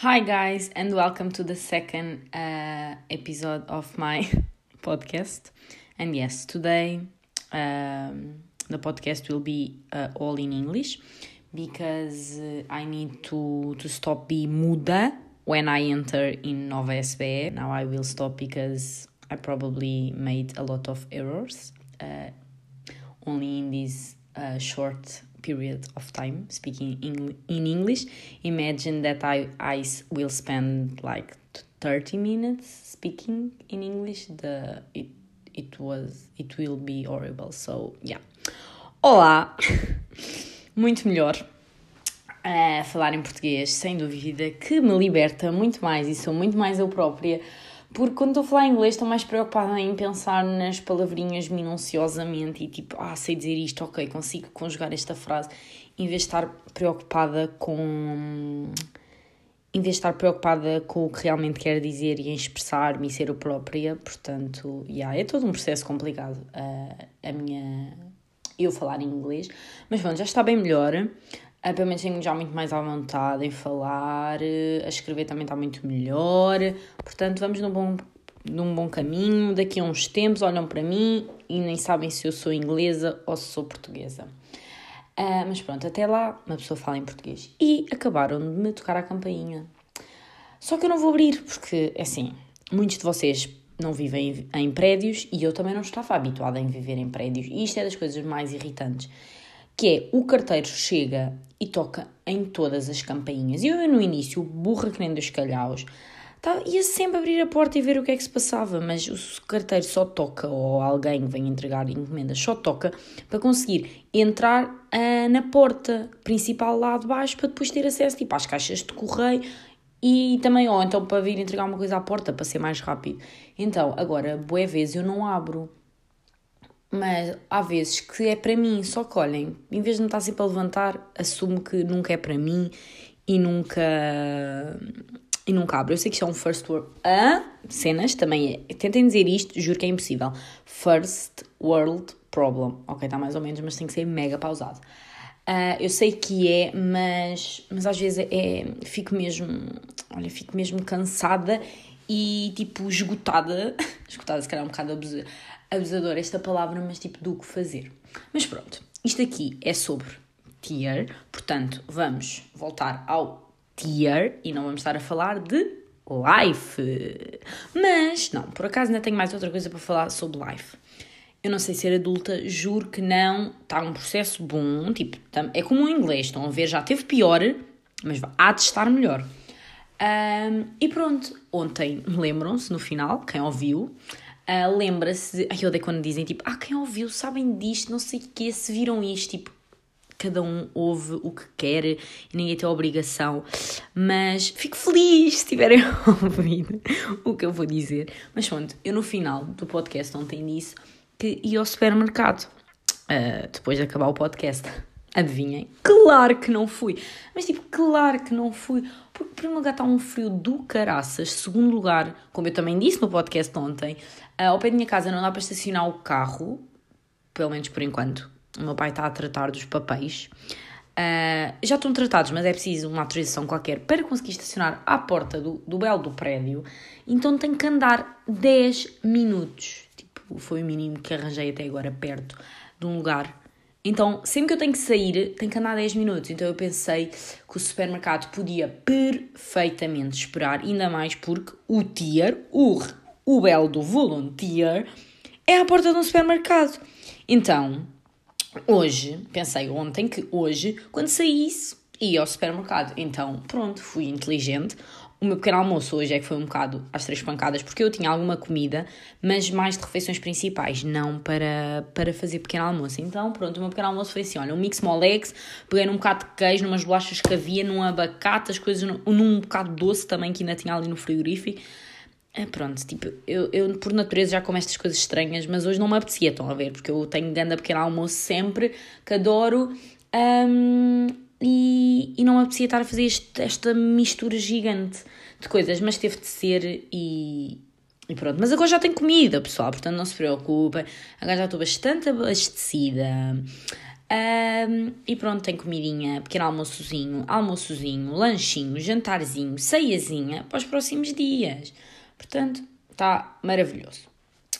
Hi, guys, and welcome to the second uh, episode of my podcast. And yes, today um, the podcast will be uh, all in English because uh, I need to, to stop be muda when I enter in Nova SBE. Now I will stop because I probably made a lot of errors uh, only in this uh, short period of time speaking in, English. Imagine that I, I will spend like 30 minutes speaking in English. The it, it was it will be horrible. So yeah. Olá! Muito melhor a falar em português, sem dúvida, que me liberta muito mais e sou muito mais eu própria porque quando estou a falar inglês estou mais preocupada em pensar nas palavrinhas minuciosamente e tipo, ah, sei dizer isto, ok, consigo conjugar esta frase, em vez de estar preocupada com. Em vez de estar preocupada com o que realmente quero dizer e em expressar-me e ser eu própria, portanto, yeah, é todo um processo complicado uh, a minha. eu falar em inglês, mas pronto, já está bem melhor. Uh, pelo menos tenho já muito mais à vontade em falar, uh, a escrever também está muito melhor, portanto vamos num bom, num bom caminho. Daqui a uns tempos olham para mim e nem sabem se eu sou inglesa ou se sou portuguesa. Uh, mas pronto, até lá uma pessoa fala em português. E acabaram de me tocar a campainha. Só que eu não vou abrir, porque assim, muitos de vocês não vivem em prédios e eu também não estava habituada a viver em prédios. E isto é das coisas mais irritantes que é o carteiro chega e toca em todas as campainhas. E eu, no início, burra que nem dos calhaus, tá, ia sempre abrir a porta e ver o que é que se passava, mas o carteiro só toca, ou alguém vem entregar encomendas, só toca para conseguir entrar uh, na porta principal lá de baixo para depois ter acesso tipo, às caixas de correio e também, ou então para vir entregar uma coisa à porta para ser mais rápido. Então, agora, boé vezes eu não abro mas há vezes que é para mim, só que olhem, em vez de me estar sempre a levantar, assumo que nunca é para mim e nunca e nunca abro. Eu sei que isto é um first world. Ah, cenas também é. Tentem dizer isto, juro que é impossível. First world problem. Ok, está mais ou menos, mas tem que ser mega pausado. Uh, eu sei que é, mas, mas às vezes é, fico mesmo, olha, fico mesmo cansada e tipo esgotada, esgotada se calhar um bocado abusadora esta palavra, mas tipo do que fazer. Mas pronto, isto aqui é sobre tier, portanto vamos voltar ao tier e não vamos estar a falar de life. Mas não, por acaso ainda tenho mais outra coisa para falar sobre life. Eu não sei ser adulta, juro que não. Está um processo bom, tipo, é como o inglês, estão a ver, já teve pior, mas há de estar melhor. Um, e pronto, ontem, lembram-se no final, quem ouviu, uh, lembra-se. Ai, eu odeio quando dizem tipo, ah, quem ouviu, sabem disto, não sei o quê, se viram isto, tipo, cada um ouve o que quer e ninguém tem obrigação. Mas fico feliz se tiverem ouvido o que eu vou dizer. Mas pronto, eu no final do podcast ontem disse que ia ao supermercado uh, depois de acabar o podcast. Adivinhem? Claro que não fui. Mas tipo, claro que não fui. Primeiro lugar, está um frio do caraças. Segundo lugar, como eu também disse no podcast ontem, uh, ao pé da minha casa não dá para estacionar o carro, pelo menos por enquanto. O meu pai está a tratar dos papéis. Uh, já estão tratados, mas é preciso uma autorização qualquer para conseguir estacionar à porta do, do belo do prédio. Então tenho que andar 10 minutos. Tipo, foi o mínimo que arranjei até agora perto de um lugar então, sempre que eu tenho que sair, tenho que andar 10 minutos. Então, eu pensei que o supermercado podia perfeitamente esperar, ainda mais porque o tier, o, o belo do volunteer, é à porta de um supermercado. Então, hoje, pensei ontem que hoje, quando saísse, ia ao supermercado. Então, pronto, fui inteligente. O meu pequeno almoço hoje é que foi um bocado às três pancadas, porque eu tinha alguma comida, mas mais de refeições principais, não para, para fazer pequeno almoço. Então, pronto, o meu pequeno almoço foi assim: olha, um mix molex, peguei num bocado de queijo, numas bolachas que havia, num abacate, as coisas, num, bocado doce também que ainda tinha ali no frigorífico. É, pronto, tipo, eu, eu por natureza já como estas coisas estranhas, mas hoje não me apetecia, estão a ver? Porque eu tenho ganda pequeno almoço sempre, que adoro. Um, e, não me apetecia estar a fazer este, esta mistura gigante de coisas, mas teve de ser e, e pronto. Mas agora já tenho comida, pessoal, portanto não se preocupem. Agora já estou bastante abastecida. Um, e pronto, tem comidinha, pequeno almoçozinho, almoçozinho, lanchinho, jantarzinho, ceiazinha para os próximos dias. Portanto, está maravilhoso.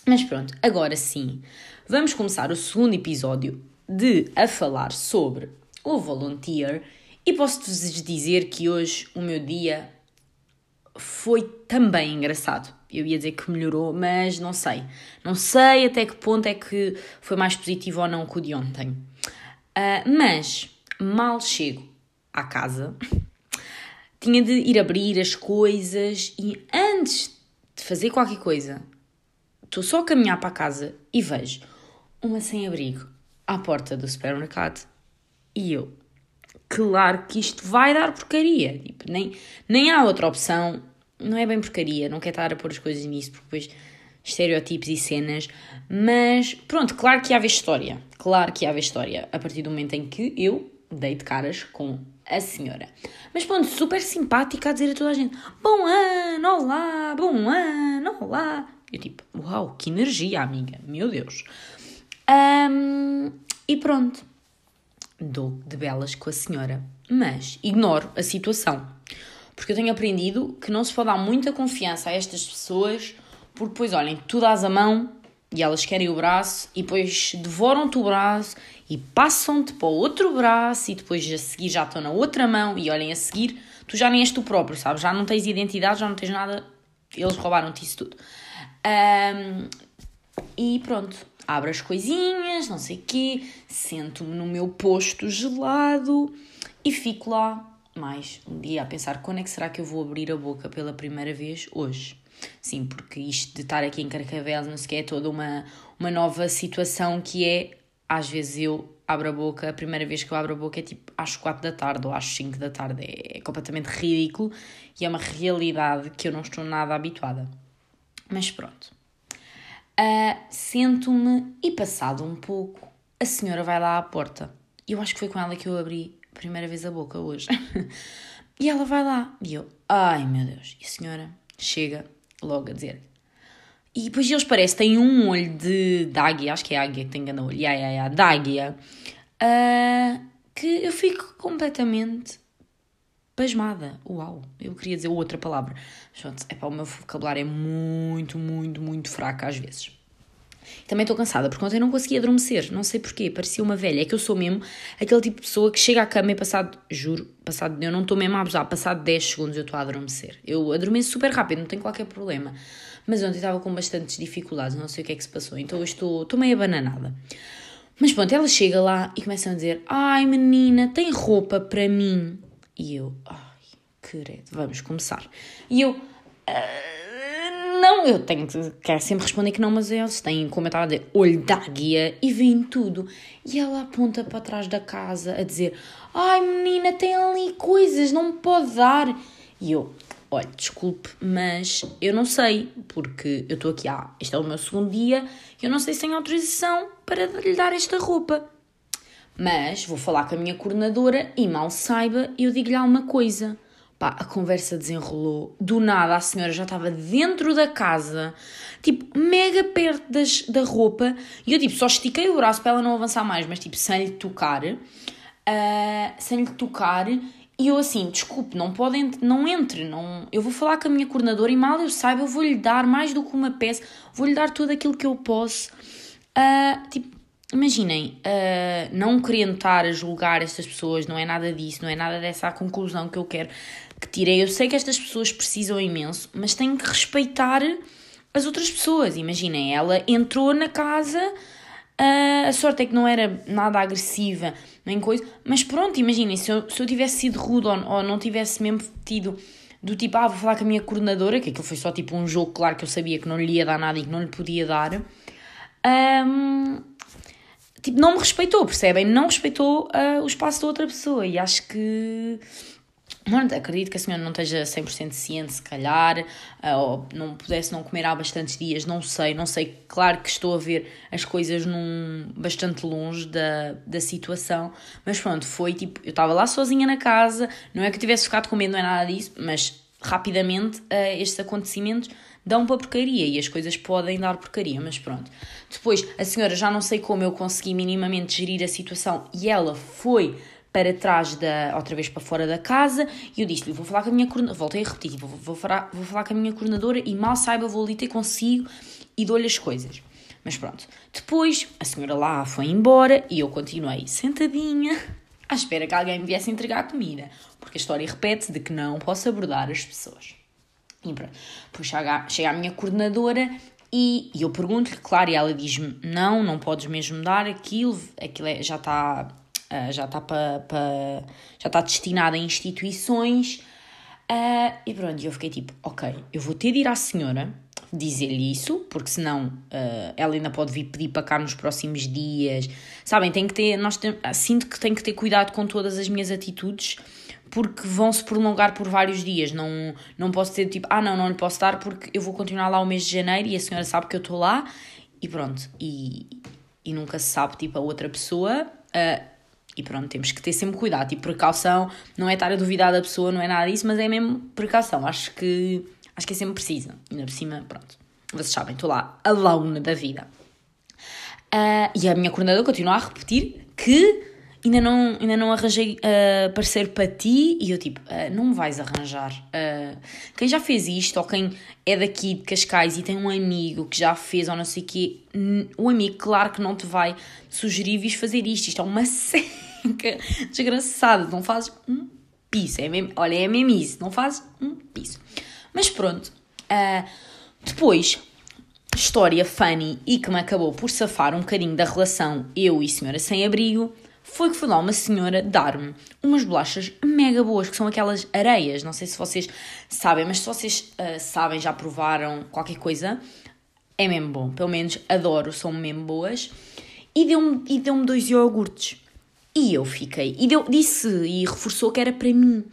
Mas pronto, agora sim, vamos começar o segundo episódio de a falar sobre o volunteer e posso-vos dizer que hoje o meu dia foi também engraçado. Eu ia dizer que melhorou, mas não sei. Não sei até que ponto é que foi mais positivo ou não que o de ontem. Uh, mas mal chego à casa, tinha de ir abrir as coisas e antes de fazer qualquer coisa, estou só a caminhar para a casa e vejo uma sem-abrigo à porta do supermercado e eu, claro que isto vai dar porcaria, tipo, nem, nem há outra opção, não é bem porcaria, não quero estar a pôr as coisas nisso, porque depois estereótipos e cenas, mas pronto, claro que haver história, claro que haver história, a partir do momento em que eu dei de caras com a senhora. Mas pronto, super simpática a dizer a toda a gente, bom ano, olá, bom ano, olá. Eu tipo, uau, que energia, amiga, meu Deus. Um, e pronto, dou de belas com a senhora, mas ignoro a situação. Porque eu tenho aprendido que não se pode dar muita confiança a estas pessoas, porque depois, olhem, tu dás a mão e elas querem o braço e depois devoram-te o braço e passam-te para o outro braço e depois a seguir já estão na outra mão e olhem, a seguir tu já nem és tu próprio, sabes? Já não tens identidade, já não tens nada, eles roubaram-te isso tudo. Um, e pronto, abro as coisinhas, não sei o quê, sento-me no meu posto gelado e fico lá mais um dia a pensar quando é que será que eu vou abrir a boca pela primeira vez hoje. Sim, porque isto de estar aqui em Carcavelos, não sei o que, é toda uma, uma nova situação que é, às vezes eu abro a boca, a primeira vez que eu abro a boca é tipo às 4 da tarde ou às 5 da tarde, é, é completamente ridículo e é uma realidade que eu não estou nada habituada. Mas pronto. Uh, Sento-me e passado um pouco, a senhora vai lá à porta. Eu acho que foi com ela que eu abri primeira vez a boca hoje. e ela vai lá. E eu, ai meu Deus. E a senhora chega logo a dizer. E depois eles parecem, têm um olho de, de águia, acho que é águia que tem grande olho, yeah, yeah, yeah, de águia, uh, que eu fico completamente pasmada. Uau, eu queria dizer outra palavra. Pronto, é para o meu vocabulário é muito, muito, muito fraco às vezes. Também estou cansada, porque ontem não conseguia adormecer, não sei porquê, parecia uma velha. É que eu sou mesmo aquele tipo de pessoa que chega à cama e passado, juro, passado, eu não estou mesmo a abusar, passado 10 segundos eu estou a adormecer. Eu adormeço super rápido, não tenho qualquer problema. Mas ontem estava com bastantes dificuldades, não sei o que é que se passou, então eu estou, estou meio abananada. Mas pronto, ela chega lá e começa a dizer: Ai menina, tem roupa para mim? E eu, ai, querido, vamos começar. E eu. Uh não, eu tenho que quero sempre responder que não, mas eles têm, como eu estava a dizer, olho da guia e veem tudo. E ela aponta para trás da casa a dizer: Ai menina, tem ali coisas, não me pode dar. E eu, olha, desculpe, mas eu não sei, porque eu estou aqui, ah, este é o meu segundo dia, eu não sei se tenho autorização para lhe dar esta roupa. Mas vou falar com a minha coordenadora e mal saiba, eu digo-lhe alguma coisa. Pá, a conversa desenrolou. Do nada a senhora já estava dentro da casa, tipo, mega perto das, da roupa. E eu, tipo, só estiquei o braço para ela não avançar mais, mas, tipo, sem lhe tocar. Uh, sem lhe tocar. E eu, assim, desculpe, não pode, não entre. Não, eu vou falar com a minha coordenadora e mal eu saiba, eu vou-lhe dar mais do que uma peça. Vou-lhe dar tudo aquilo que eu posso. Uh, tipo, imaginem, uh, não querendo estar a julgar estas pessoas, não é nada disso, não é nada dessa conclusão que eu quero que tirei. Eu sei que estas pessoas precisam imenso, mas têm que respeitar as outras pessoas. Imaginem, ela entrou na casa, uh, a sorte é que não era nada agressiva, nem coisa, mas pronto, imaginem, se eu, se eu tivesse sido rude ou, ou não tivesse mesmo tido do tipo, ah, vou falar com a minha coordenadora, que aquilo foi só tipo um jogo, claro que eu sabia que não lhe ia dar nada e que não lhe podia dar. Um, tipo, não me respeitou, percebem? Não respeitou uh, o espaço da outra pessoa e acho que Pronto, acredito que a senhora não esteja 100% ciente, se calhar, ah, ou não pudesse não comer há bastantes dias, não sei, não sei. Claro que estou a ver as coisas num bastante longe da, da situação, mas pronto, foi tipo, eu estava lá sozinha na casa, não é que eu tivesse ficado com medo, não é nada disso, mas rapidamente uh, estes acontecimentos dão para porcaria e as coisas podem dar porcaria, mas pronto. Depois, a senhora já não sei como eu consegui minimamente gerir a situação e ela foi para trás da, outra vez para fora da casa e eu disse-lhe, vou falar com a minha coordenadora, voltei a repetir, vou, vou, falar, vou falar com a minha coordenadora e mal saiba vou ali ter consigo e dou-lhe as coisas. Mas pronto, depois a senhora lá foi embora e eu continuei sentadinha à espera que alguém me viesse entregar comida, porque a história repete de que não posso abordar as pessoas. E pronto, depois chega, chega a minha coordenadora e, e eu pergunto-lhe, claro, e ela diz-me, não, não podes mesmo dar aquilo, aquilo é, já está uh, já está para pa, já está destinado a instituições. Uh, e pronto, eu fiquei tipo, ok, eu vou ter de ir à senhora dizer-lhe isso, porque senão uh, ela ainda pode vir pedir para cá nos próximos dias. Sabem, tem que ter, nós tem, sinto que tenho que ter cuidado com todas as minhas atitudes, porque vão se prolongar por vários dias. Não, não posso ter tipo, ah, não, não lhe posso dar porque eu vou continuar lá o mês de janeiro e a senhora sabe que eu estou lá e pronto. E, e nunca se sabe, tipo, a outra pessoa. Uh, e pronto, temos que ter sempre cuidado. Tipo, precaução, não é estar a duvidar da pessoa, não é nada disso, mas é mesmo precaução. Acho que, acho que é sempre preciso. Ainda por cima, pronto. Vocês sabem, estou lá, alone da vida. Uh, e a minha coordenadora continua a repetir que ainda não, ainda não arranjei uh, parceiro para ti. E eu tipo, uh, não me vais arranjar. Uh, quem já fez isto, ou quem é daqui de Cascais e tem um amigo que já fez, ou não sei o quê, o amigo, claro que não te vai sugerir vis fazer isto. Isto é uma seca desgraçada. Não fazes um piso. É mesmo, olha, é mesmo isso. Não fazes um piso. Mas pronto. depois, história funny e que me acabou por safar um bocadinho da relação eu e senhora sem abrigo foi que foi lá uma senhora dar-me umas bolachas mega boas, que são aquelas areias. Não sei se vocês sabem, mas se vocês uh, sabem, já provaram qualquer coisa, é mesmo bom. Pelo menos adoro, são mesmo boas. E deu-me e deu dois iogurtes. E eu fiquei. E deu, disse e reforçou que era para mim.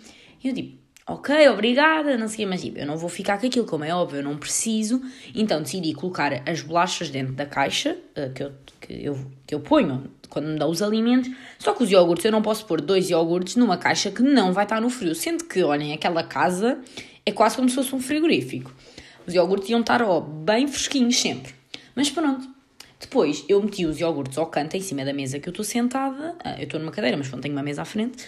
E eu digo, ok, obrigada, não sei mas tipo, eu não vou ficar com aquilo, como é óbvio, eu não preciso. Então decidi colocar as bolachas dentro da caixa uh, que, eu, que, eu, que eu ponho quando me dá os alimentos. Só que os iogurtes, eu não posso pôr dois iogurtes numa caixa que não vai estar no frio. Sendo que, olhem, aquela casa é quase como se fosse um frigorífico. Os iogurtes iam estar, ó, bem fresquinhos sempre. Mas pronto. Depois eu meti os iogurtes ao canto, em cima da mesa que eu estou sentada. Uh, eu estou numa cadeira, mas não tenho uma mesa à frente.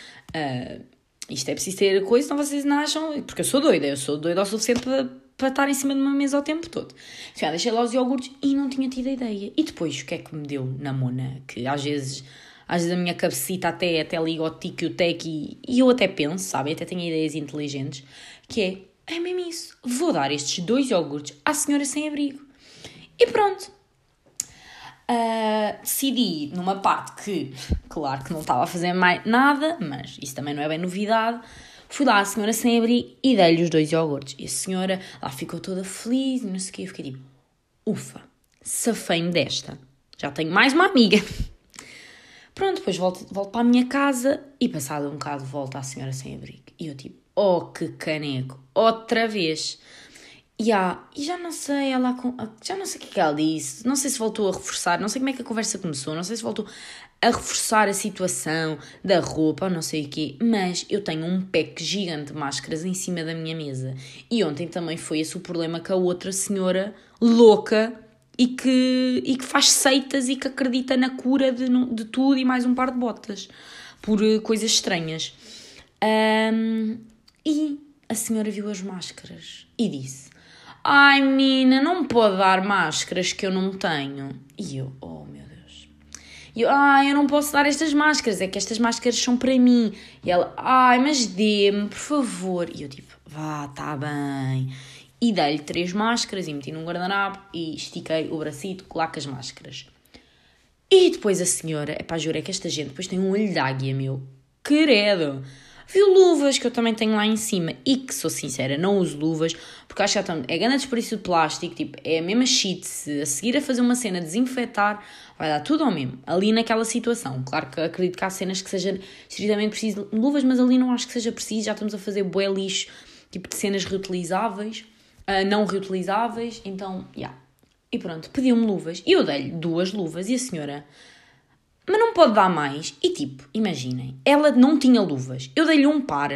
Isto é preciso ter coisa, então vocês não acham. Porque eu sou doida, eu sou doida o suficiente para para estar em cima de uma mesa o tempo todo. Assim, deixei lá os iogurtes e não tinha tido a ideia. E depois, o que é que me deu na mona? Que às vezes, às vezes a minha cabecita até, até liga ao tique e o tec e, e eu até penso, sabe? Até tenho ideias inteligentes, que é, é mesmo isso. Vou dar estes dois iogurtes à senhora sem abrigo. E pronto. Uh, decidi numa parte que, claro que não estava a fazer mais nada, mas isso também não é bem novidade, Fui lá, a senhora sem abrir e dei-lhe os dois iogurtes. E a senhora lá ficou toda feliz e não sei o quê. Eu fiquei tipo, ufa, safei-me desta. Já tenho mais uma amiga. Pronto, depois volto, volto para a minha casa e passado um bocado volto à senhora sem abrigo. E eu tipo, oh que caneco, outra vez. Yeah, e já não sei, ela já não sei o que, é que ela disse, não sei se voltou a reforçar, não sei como é que a conversa começou, não sei se voltou a reforçar a situação da roupa ou não sei o quê, mas eu tenho um pack gigante de máscaras em cima da minha mesa. E ontem também foi esse o problema com a outra senhora louca e que, e que faz seitas e que acredita na cura de, de tudo e mais um par de botas por uh, coisas estranhas. Um, e a senhora viu as máscaras e disse Ai, menina, não pode dar máscaras que eu não tenho. E eu, oh meu Deus. E eu, ai, eu não posso dar estas máscaras, é que estas máscaras são para mim. E ela, ai, mas dê-me, por favor. E eu, tipo, vá, tá bem. E dei-lhe três máscaras e meti num guardanapo e estiquei o bracito lá as máscaras. E depois a senhora, é pá, juro, é que esta gente depois tem um olho de águia, meu. Credo. Viu luvas que eu também tenho lá em cima e que, sou sincera, não uso luvas porque acho que é grande desperdício de plástico, tipo, é a mesma shit, se a seguir a fazer uma cena, desinfetar, vai dar tudo ao mesmo, ali naquela situação. Claro que acredito que há cenas que seja estritamente preciso de luvas, mas ali não acho que seja preciso, já estamos a fazer bué lixo, tipo de cenas reutilizáveis, uh, não reutilizáveis, então, já. Yeah. E pronto, pediu-me luvas e eu dei-lhe duas luvas e a senhora mas não pode dar mais. E tipo, imaginem, ela não tinha luvas. Eu dei-lhe um par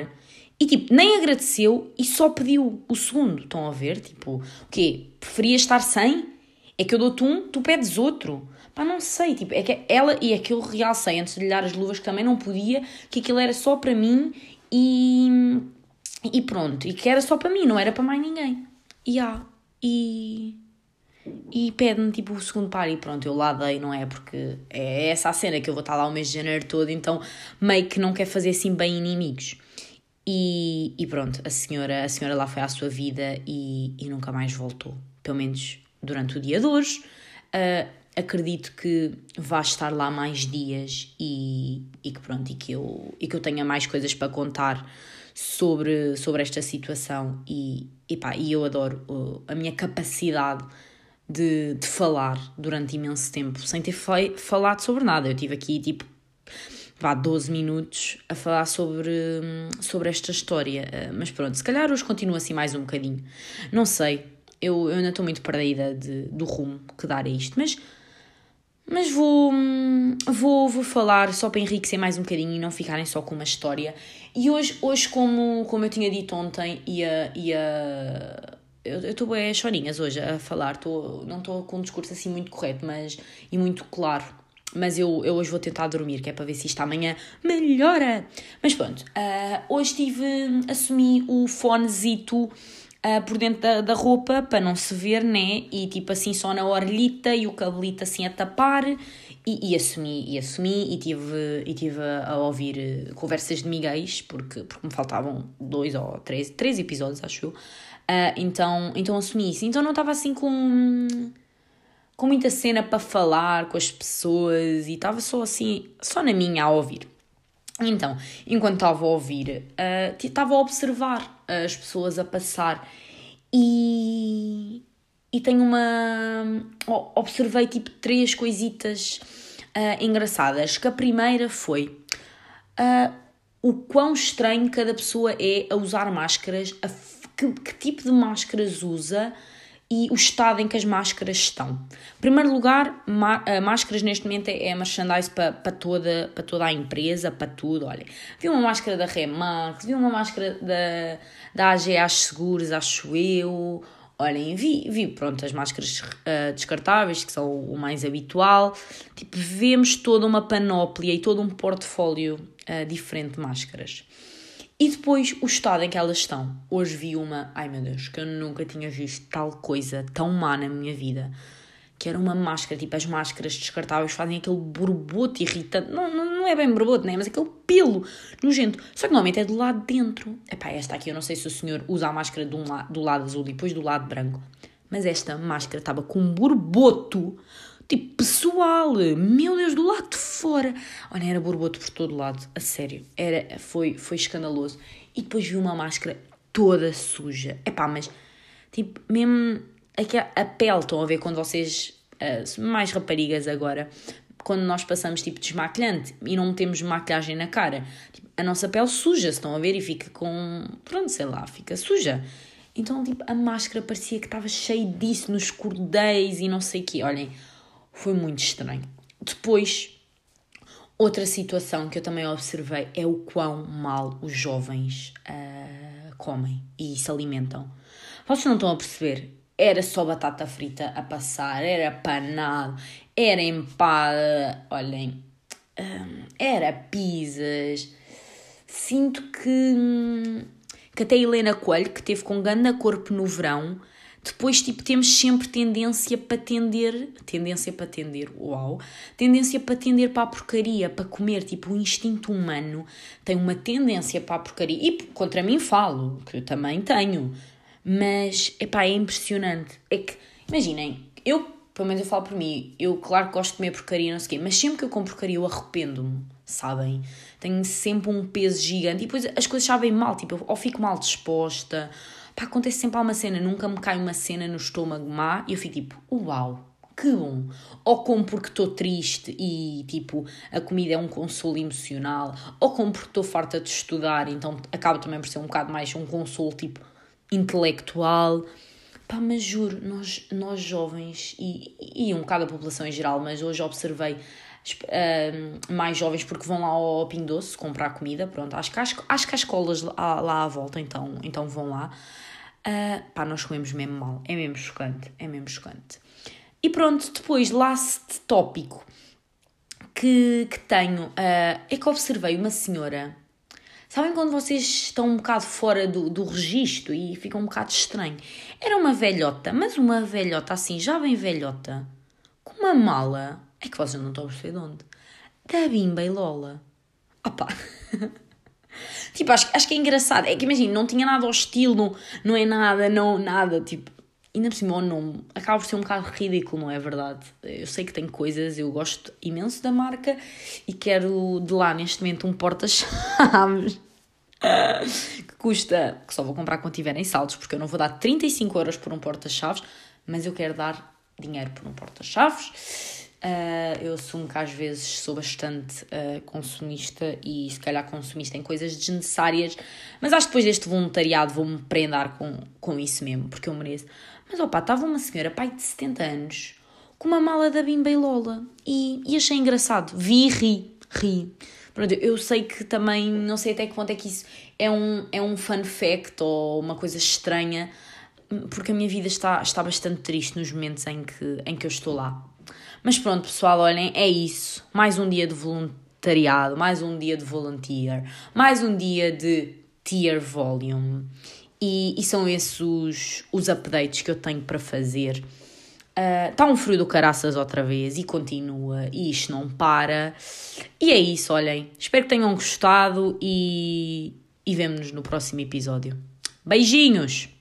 E tipo, nem agradeceu e só pediu o segundo. Estão a ver? Tipo, o quê? Preferias estar sem? É que eu dou-te um, tu pedes outro. Pá, não sei, tipo, é que ela, e aquilo realcei antes de lhe dar as luvas que também não podia, que aquilo era só para mim e, e pronto, e que era só para mim, não era para mais ninguém. E há, e, e pede-me tipo o segundo par e pronto, eu lá dei, não é? Porque é essa a cena que eu vou estar lá o mês de janeiro todo, então meio que não quer fazer assim bem inimigos. E, e pronto, a senhora, a senhora lá foi à sua vida e, e nunca mais voltou, pelo menos durante o dia de hoje. Uh, acredito que vá estar lá mais dias e, e que pronto, e que, eu, e que eu tenha mais coisas para contar sobre, sobre esta situação e, e, pá, e eu adoro uh, a minha capacidade de, de falar durante imenso tempo sem ter falado sobre nada. Eu tive aqui tipo vá 12 minutos a falar sobre, sobre esta história, uh, mas pronto, se calhar hoje continua assim mais um bocadinho. Não sei, eu, eu ainda estou muito perdida de, do rumo que dar a isto, mas mas vou, vou, vou falar só para enriquecer mais um bocadinho e não ficarem só com uma história. E hoje, hoje como, como eu tinha dito ontem, ia. ia eu estou bem chorinhas hoje a falar, tô, não estou com um discurso assim muito correto mas, e muito claro. Mas eu, eu hoje vou tentar dormir, que é para ver se isto amanhã melhora. Mas pronto, uh, hoje tive. assumi o fonezito uh, por dentro da, da roupa para não se ver, né? E tipo assim só na orelhita e o cabelito assim a tapar. E, e assumi, e assumi e tive, e tive a, ouvir eh, conversas de Miguel, porque, porque me faltavam dois ou três, três episódios, acho eu. Uh, então, então assumi isso. Então não estava assim com, com muita cena para falar com as pessoas e estava só assim, só na minha a ouvir. Então, enquanto estava a ouvir, uh, estava a observar as pessoas a passar e, e tenho uma. Observei tipo três coisitas uh, engraçadas. Que a primeira foi uh, o quão estranho cada pessoa é a usar máscaras, a, que, que tipo de máscaras usa e o estado em que as máscaras estão. Em primeiro lugar, máscaras neste momento é, é merchandise para, para, toda, para toda a empresa, para tudo. Olha, vi uma máscara da Remax, vi uma máscara da, da AGA Seguros, acho eu. Olhem, vi, vi pronto, as máscaras uh, descartáveis, que são o mais habitual. Tipo, vemos toda uma panóplia e todo um portfólio uh, diferente de máscaras. E depois o estado em que elas estão. Hoje vi uma, ai meu Deus, que eu nunca tinha visto tal coisa tão má na minha vida. Que era uma máscara, tipo as máscaras descartáveis fazem aquele borboto irritante. Não, não, não é bem borboto, né? Mas aquele pelo nojento. Só que normalmente é do lado de dentro. Epá, esta aqui eu não sei se o senhor usa a máscara do, do lado azul e depois do lado branco. Mas esta máscara estava com um borboto Tipo, pessoal, meu Deus, do lado de fora. Olha, era borboto por todo lado, a sério. Era, foi, foi escandaloso. E depois vi uma máscara toda suja. Epá, mas, tipo, mesmo aqui a pele, estão a ver quando vocês, uh, mais raparigas agora, quando nós passamos tipo desmaquilhante e não temos maquilhagem na cara, tipo, a nossa pele suja, estão a ver, e fica com, pronto, sei lá, fica suja. Então, tipo, a máscara parecia que estava cheia disso nos cordéis e não sei o quê. Olhem, foi muito estranho. Depois, outra situação que eu também observei é o quão mal os jovens uh, comem e se alimentam. Vocês não estão a perceber? Era só batata frita a passar, era panado, era empada, olhem, um, era pizzas. Sinto que, que até Helena Coelho, que teve com ganda corpo no verão, depois, tipo, temos sempre tendência para tender, tendência para tender, uau, tendência para tender para a porcaria, para comer, tipo, o instinto humano tem uma tendência para a porcaria, e contra mim falo, que eu também tenho, mas, epá, é impressionante, é que, imaginem, eu, pelo menos eu falo por mim, eu claro gosto de comer porcaria, não sei o quê, mas sempre que eu como porcaria eu arrependo-me, sabem? Tenho sempre um peso gigante, e depois as coisas sabem mal, tipo, ou fico mal disposta, Pá, acontece sempre alguma cena, nunca me cai uma cena no estômago má e eu fico tipo, uau, que bom. Ou como porque estou triste e tipo a comida é um consolo emocional, ou como porque estou farta de estudar, então acaba também por ser um bocado mais um consolo tipo intelectual. Pá, mas juro, nós, nós jovens e, e um bocado a população em geral, mas hoje observei uh, mais jovens porque vão lá ao Pingo Doce comprar comida, pronto, acho que, acho, acho que há escolas lá, lá à volta, então, então vão lá. Uh, pá, nós comemos mesmo mal, é mesmo chocante, é mesmo chocante. E pronto, depois, last tópico que, que tenho, uh, é que observei uma senhora Sabem quando vocês estão um bocado fora do, do registro e ficam um bocado estranho? Era uma velhota, mas uma velhota assim, já bem velhota, com uma mala. É que vocês não estão a perceber de onde? Da Bimba e Lola. Opa! tipo, acho, acho que é engraçado. É que imagina, não tinha nada hostil, não, não é nada, não, nada. Tipo, ainda por cima o nome acaba por ser um bocado ridículo, não é verdade? Eu sei que tem coisas, eu gosto imenso da marca e quero de lá neste momento um porta-chaves que custa, que só vou comprar quando tiverem saldos, porque eu não vou dar 35 euros por um porta-chaves, mas eu quero dar dinheiro por um porta-chaves. Uh, eu assumo que às vezes sou bastante uh, consumista e se calhar consumista em coisas desnecessárias, mas acho que depois deste voluntariado vou-me prendar com, com isso mesmo, porque eu mereço. Mas opá, estava uma senhora, pai de 70 anos, com uma mala da Bimba e Lola e, e achei engraçado. Vi e ri, ri. Pronto, eu sei que também, não sei até que ponto é que isso é um, é um fun fact ou uma coisa estranha, porque a minha vida está, está bastante triste nos momentos em que, em que eu estou lá. Mas pronto, pessoal, olhem, é isso. Mais um dia de voluntariado, mais um dia de volunteer, mais um dia de tier volume. E, e são esses os, os updates que eu tenho para fazer. Está ah, uh, um frio do caraças outra vez e continua, e isto não para. E é isso, olhem. Espero que tenham gostado e, e vemo-nos no próximo episódio. Beijinhos!